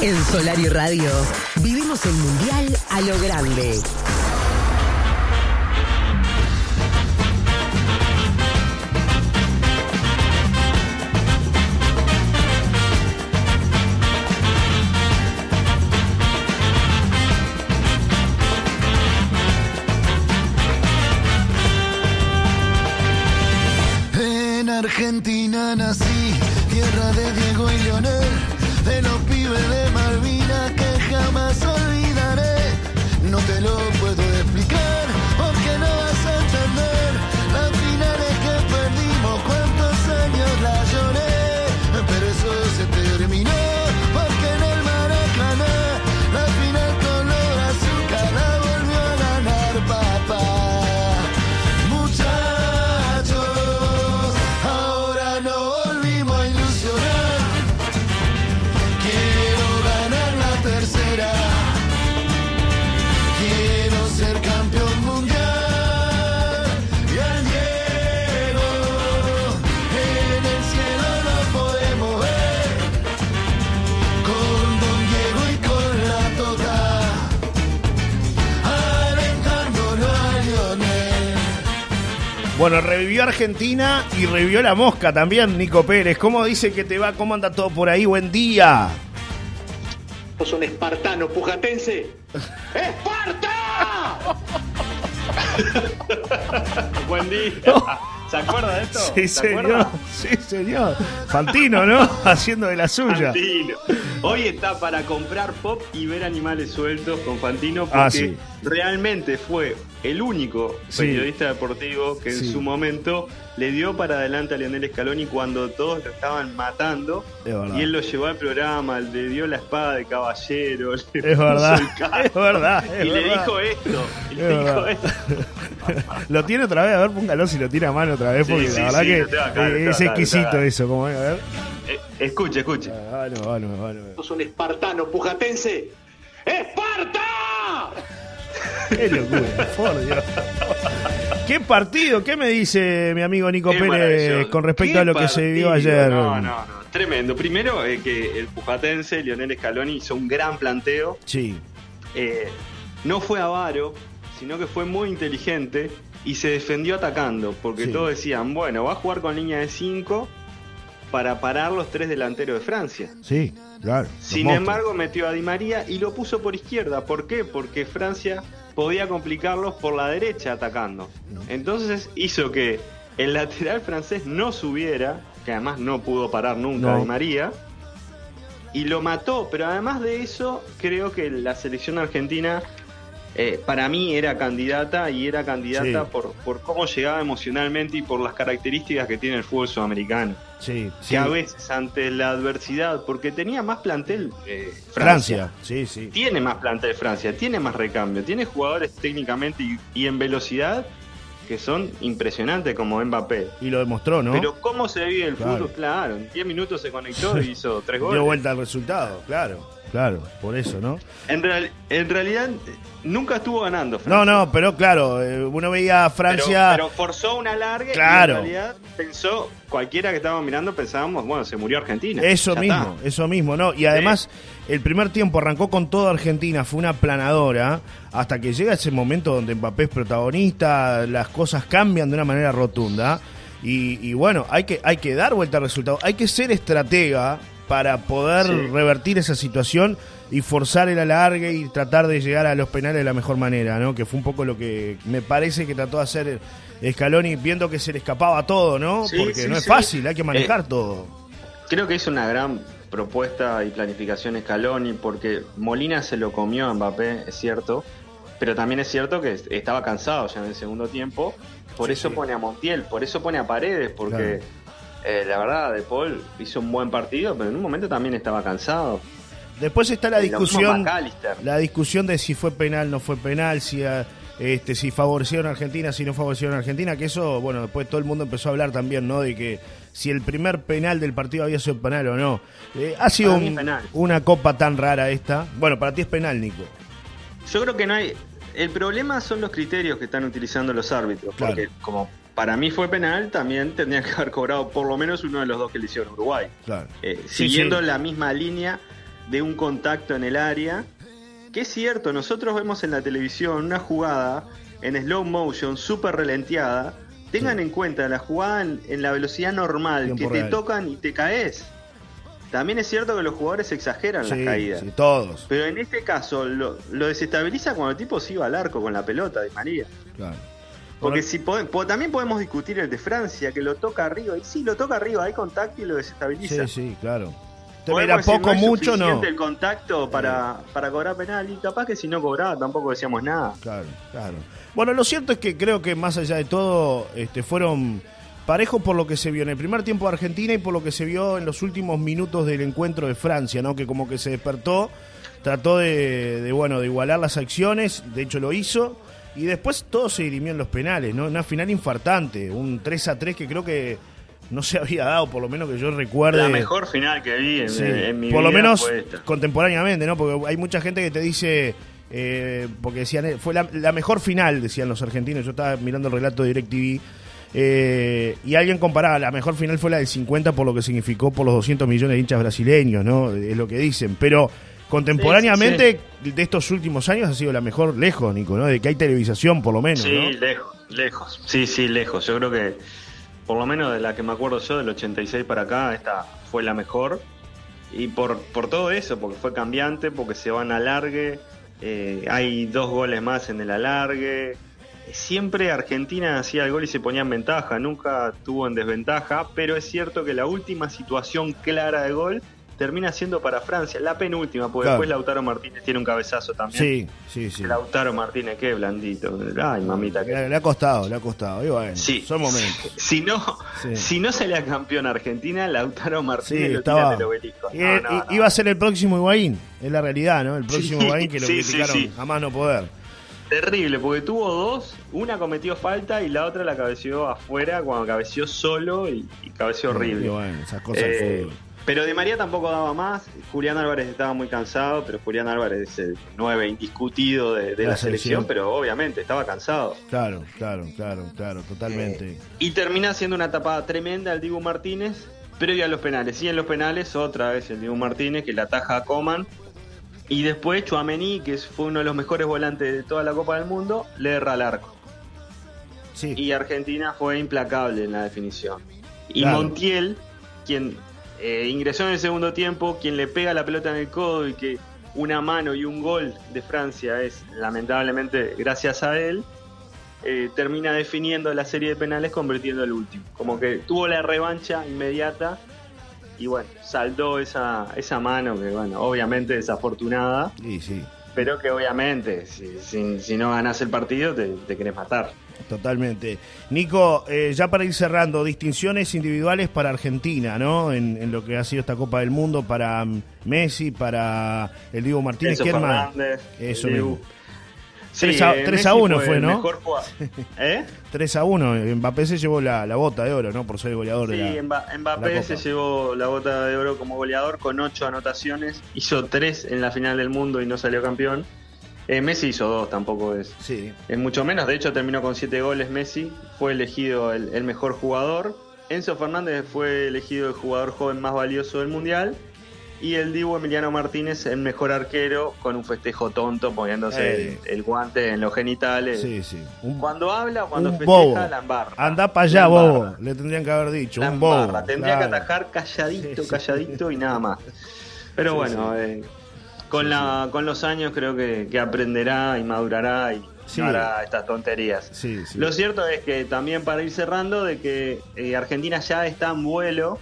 En Solar y Radio vivimos el Mundial a lo grande. En Argentina nací, tierra de Diego y Leonel, de los pibes de Malvina Bueno, revivió Argentina y revivió la mosca también, Nico Pérez. ¿Cómo dice que te va? ¿Cómo anda todo por ahí? Buen día. ¿Sos un espartano pujatense? ¡Esparta! Buen día. ¿Se acuerda de esto? Sí, ¿Se señor. acuerda? Sí, señor. Fantino, ¿no? Haciendo de la suya. Fantino. Hoy está para comprar pop y ver animales sueltos con Fantino porque Ah, sí. realmente fue el único Sí. periodista deportivo que en Sí. su momento le dio para adelante a Lionel Scaloni cuando todos lo estaban matando Es verdad. y él lo llevó al programa, le dio la espada de caballero, le Es puso verdad. el Es verdad. Es y le dijo esto, y le dijo esto. Lo tiene otra vez, a ver, póngalo si lo tiene a mano otra vez, Sí, porque sí, la verdad que acá, eh, es exquisito eso, como a ver. Eh, escuche, escuche. Ah, no, bueno, bueno. ¿Sos un espartano pujatense? ¡Esparta! Qué locura, por Dios. ¿Qué partido? ¿Qué me dice mi amigo Nico Qué Pérez con respecto a lo que se vivió partido. ayer? No, no, no. Tremendo. Primero, eh, que el pujatense, Lionel Scaloni, hizo un gran planteo. Sí, Eh, no fue avaro, sino que fue muy inteligente y se defendió atacando. Porque Sí. todos decían, bueno, va a jugar con línea de 5 para parar los tres delanteros de Francia. sí, claro. Sin monstruos. embargo, metió a Di María y lo puso por izquierda. ¿Por qué? Porque Francia podía complicarlos por la derecha atacando. Entonces hizo que el lateral francés no subiera, que además no pudo parar nunca No. Di María, y lo mató. Pero además de eso, creo que la selección argentina eh, para mí era candidata y era candidata Sí. por, por cómo llegaba emocionalmente y por las características que tiene el fútbol sudamericano Sí, sí. que a veces ante la adversidad, porque tenía más plantel eh, Francia, sí, sí. tiene más plantel Francia, tiene más recambio, tiene jugadores técnicamente y, y en velocidad que son impresionantes como Mbappé. Y lo demostró, ¿no? Pero cómo se vive el Claro. fútbol, claro, en 10 minutos se conectó y hizo tres Dio goles. vuelta al resultado, claro. Claro, por eso, ¿no? En, real- en realidad nunca estuvo ganando No, Francia. no, pero claro, eh, uno veía a Pero, Francia. pero forzó una larga Claro. y en realidad pensó, cualquiera que estaba mirando pensábamos, bueno, se murió Argentina. Eso Ya mismo, está. eso mismo, ¿no? Y además, el primer tiempo arrancó con toda Argentina, fue una planadora, hasta que llega ese momento donde Mbappé es protagonista, las cosas cambian de una manera rotunda. Y, y bueno, hay que, hay que dar vuelta al resultado, hay que ser estratega para poder Sí. revertir esa situación y forzar el alargue y tratar de llegar a los penales de la mejor manera, ¿no? Que fue un poco lo que me parece que trató de hacer Scaloni viendo que se le escapaba todo, ¿no? Sí, Porque sí, no es fácil, hay que manejar Eh, todo. Creo que hizo una gran propuesta y planificación Scaloni porque Molina se lo comió a Mbappé, es cierto, pero también es cierto que estaba cansado ya en el segundo tiempo, por Sí, eso sí. pone a Montiel, por eso pone a Paredes, porque eh, la verdad De Paul hizo un buen partido, pero en un momento también estaba cansado. Después está la discusión, la discusión de si fue penal, no fue penal, si ah, este, si favorecieron a Argentina, si no favorecieron a Argentina, que eso, bueno, después todo el mundo empezó a hablar también, ¿no? De que si el primer penal del partido había sido penal o no. Eh, ha sido un- una copa tan rara esta. Bueno, para ti es penal, Nico. Yo creo que no hay. El problema son los criterios que están utilizando los árbitros. Claro. Porque como para mí fue penal, también tendría que haber cobrado por lo menos uno de los dos que le hicieron Uruguay. Claro. Eh, Sí, siguiendo sí. la misma línea de un contacto en el área. Que es cierto, nosotros vemos en la televisión una jugada en slow motion, súper relenteada. Tengan en cuenta la jugada en, en la velocidad normal, Tiempo que te real. tocan y te caes. También es cierto que los jugadores exageran las caídas. sí, todos. Pero en este caso lo, lo desestabiliza cuando el tipo se iba al arco con la pelota de María. Claro. Porque si pode- po- también podemos discutir el de Francia, que lo toca arriba. Y sí, lo toca arriba, hay contacto y lo desestabiliza. Sí, sí, claro. Te Podemos decir, poco, no mucho, no. el contacto para, para cobrar penal. Y capaz que si no cobraba tampoco decíamos nada. Claro, claro. Bueno, lo cierto es que creo que más allá de todo, este, fueron parejos por lo que se vio en el primer tiempo de Argentina y por lo que se vio en los últimos minutos del encuentro de Francia, ¿no? Que como que se despertó, trató de, de, bueno, de igualar las acciones, de hecho lo hizo, y después todo se dirimió en los penales, ¿no? Una final infartante, un 3 a 3 que creo que no se había dado, por lo menos que yo recuerde. La mejor final que vi en, Sí, en mi por lo vida menos fue esta. contemporáneamente, ¿no? Porque hay mucha gente que te dice, eh, porque decían, eh, fue la, la mejor final, decían los argentinos, yo estaba mirando el relato de DirecTV, eh, y alguien comparaba, la mejor final fue la del 50 por lo que significó por los 200 millones de hinchas brasileños, ¿no? Es lo que dicen, pero contemporáneamente de estos últimos años ha sido la mejor lejos, Nico, ¿no? De que hay televisación por lo menos, Sí, ¿no? lejos, lejos. Sí, sí, lejos. Yo creo que, por lo menos de la que me acuerdo yo, del 86 para acá, esta fue la mejor. Y por, por todo eso, porque fue cambiante, porque se van a alargue, eh, hay dos goles más en el alargue. Siempre Argentina hacía el gol y se ponía en ventaja, nunca tuvo en desventaja, pero es cierto que la última situación clara de gol termina siendo para Francia, la penúltima, porque Claro. después Lautaro Martínez tiene un cabezazo también. Sí, sí, sí. Lautaro Martínez, qué blandito. Ay, mamita, qué Le, le ha costado, le ha costado. Y bueno, Sí. son momentos. Si no, Sí. si no salía campeón Argentina, Lautaro Sí, Martínez lo estaba. del obelisco. Y- No, y- no, no. Iba a ser el próximo Higuaín, es la realidad, ¿no? El próximo Sí, Higuaín que lo sí, sí, criticaron sí. a más no poder. Terrible, porque tuvo dos, una cometió falta y la otra la cabeció afuera cuando cabeció solo y, y cabeció horrible. Y bueno, esas cosas del Eh, fútbol. Pero de María tampoco daba más. Julián Álvarez estaba muy cansado, pero Julián Álvarez es el 9 indiscutido de, de La la, selección, selección. pero obviamente estaba cansado. Claro, claro, claro, claro, totalmente. Y termina haciendo una tapada tremenda al Dibu Martínez, previo a los penales. Y en los penales, otra vez el Dibu Martínez que la ataja a Coman. Y después Chuamení, que fue uno de los mejores volantes de toda la Copa del Mundo, le erra al arco. Sí, Y Argentina fue implacable en la definición. Y Claro. Montiel, quien eh, ingresó en el segundo tiempo, quien le pega la pelota en el codo y que una mano y un gol de Francia es lamentablemente gracias a él, eh, termina definiendo la serie de penales convirtiendo el último. Como que tuvo la revancha inmediata y bueno, saldó esa, esa mano que bueno, obviamente desafortunada, sí, sí, pero que obviamente si, si- si no ganas el partido te, te querés matar. totalmente. Nico, eh, ya para ir cerrando, distinciones individuales para Argentina, ¿no? En, en lo que ha sido esta Copa del Mundo, para mm, Messi, para el Diego Martínez, Enzo ¿quién más? Fernández, Eso el mismo. Sí, 3 a- eh, 3 a Messi 1 fue, el ¿no? mejor. ¿Eh? 3 a 1, Mbappé se llevó la, la bota de oro, ¿no? Por ser el goleador de Sí, la... Mba- la Mbappé Copa. se llevó la bota de oro como goleador con ocho anotaciones. Hizo tres en la final del mundo y no salió campeón. Eh, Messi hizo dos, tampoco es, Sí, es mucho menos. De hecho, terminó con siete goles Messi. Fue elegido el, el mejor jugador. Enzo Fernández fue elegido el jugador joven más valioso del mundial. Y el Dibu Emiliano Martínez, el mejor arquero, con un festejo tonto, poniéndose Eh. el, el guante en los genitales. sí, sí. Un, Cuando habla o cuando un festeja, la embarra. Anda para allá, bobo. Le tendrían que haber dicho. La un bobo. embarra. Tendría claro. que atajar calladito, Sí, sí. calladito y nada más. Pero Sí, bueno, eh, con, la, con los años creo que, que aprenderá y madurará y Sí. estas tonterías. Sí, sí. Lo cierto es que también para ir cerrando, de que eh, Argentina ya está en vuelo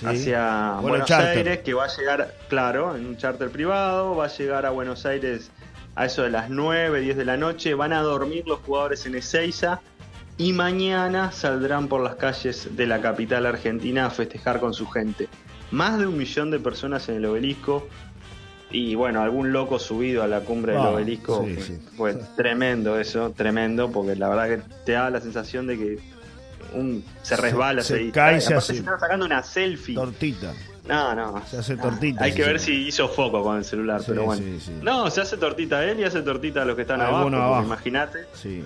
Sí. hacia Buenos charter. Aires, que va a llegar, claro, en un charter privado, va a llegar a Buenos Aires a eso de las 9, 10 de la noche, van a dormir los jugadores en Ezeiza y mañana saldrán por las calles de la capital argentina a festejar con su gente. Más de un millón de personas en el obelisco y bueno, algún loco subido a la cumbre del Ah, obelisco. sí, fue, sí. fue tremendo eso, tremendo, porque la verdad que te da la sensación de que un, se resbala, se se, cae, se hace- se estaba sacando una selfie. Tortita. No, no. Se hace no. tortita, Hay que ver si hizo foco con el celular, Sí, pero bueno. sí, sí. No, se hace tortita él y hace tortita a los que están abajo. abajo. Imagínate. Sí.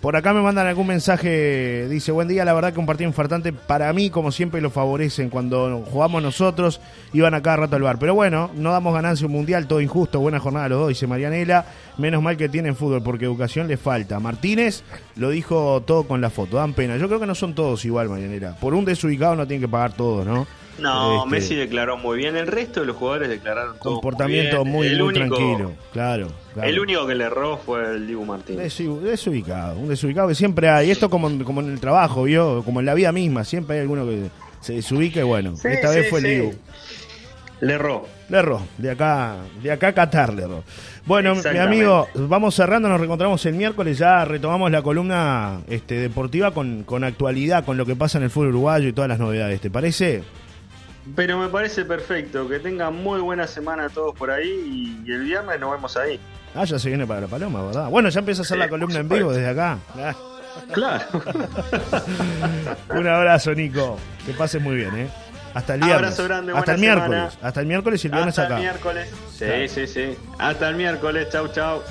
Por acá me mandan algún mensaje, dice, buen día, la verdad que un partido infartante para mí, como siempre, lo favorecen. Cuando jugamos nosotros, iban a cada rato al bar. Pero bueno, no damos ganancia un mundial, todo injusto, buena jornada a los dos, dice Marianela. Menos mal que tienen fútbol, porque educación le falta. Martínez lo dijo todo con la foto, dan pena. Yo creo que no son todos igual, Marianela. Por un desubicado no tienen que pagar todos, ¿no? No, este, Messi declaró muy bien. El resto de los jugadores declararon todo comportamiento muy, muy, tranquilo. Claro, El único que le erró fue el Dibu Martínez. Desubicado, un desubicado que siempre hay. Esto como, como en el trabajo, vio, como en la vida misma, siempre hay alguno que se desubica y bueno, esta vez fue el Dibu. Le erró. Le erró, de acá, de acá a Qatar le erró. Bueno, mi amigo, vamos cerrando, nos reencontramos el miércoles, ya retomamos la columna este, deportiva con, con actualidad, con lo que pasa en el fútbol uruguayo y todas las novedades, ¿te parece? Pero me parece perfecto. Que tengan muy buena semana todos por ahí y, el viernes nos vemos ahí. Ah, ya se viene para la paloma, ¿verdad? Bueno, ya empieza a hacer la columna en vivo desde acá. Claro. Un abrazo, Nico. Que pases muy bien, ¿eh? Hasta el viernes. Abrazo grande, Hasta el miércoles. Hasta el miércoles y el viernes Hasta acá. el miércoles. Sí, sí, sí. Hasta el miércoles. Chau, chau.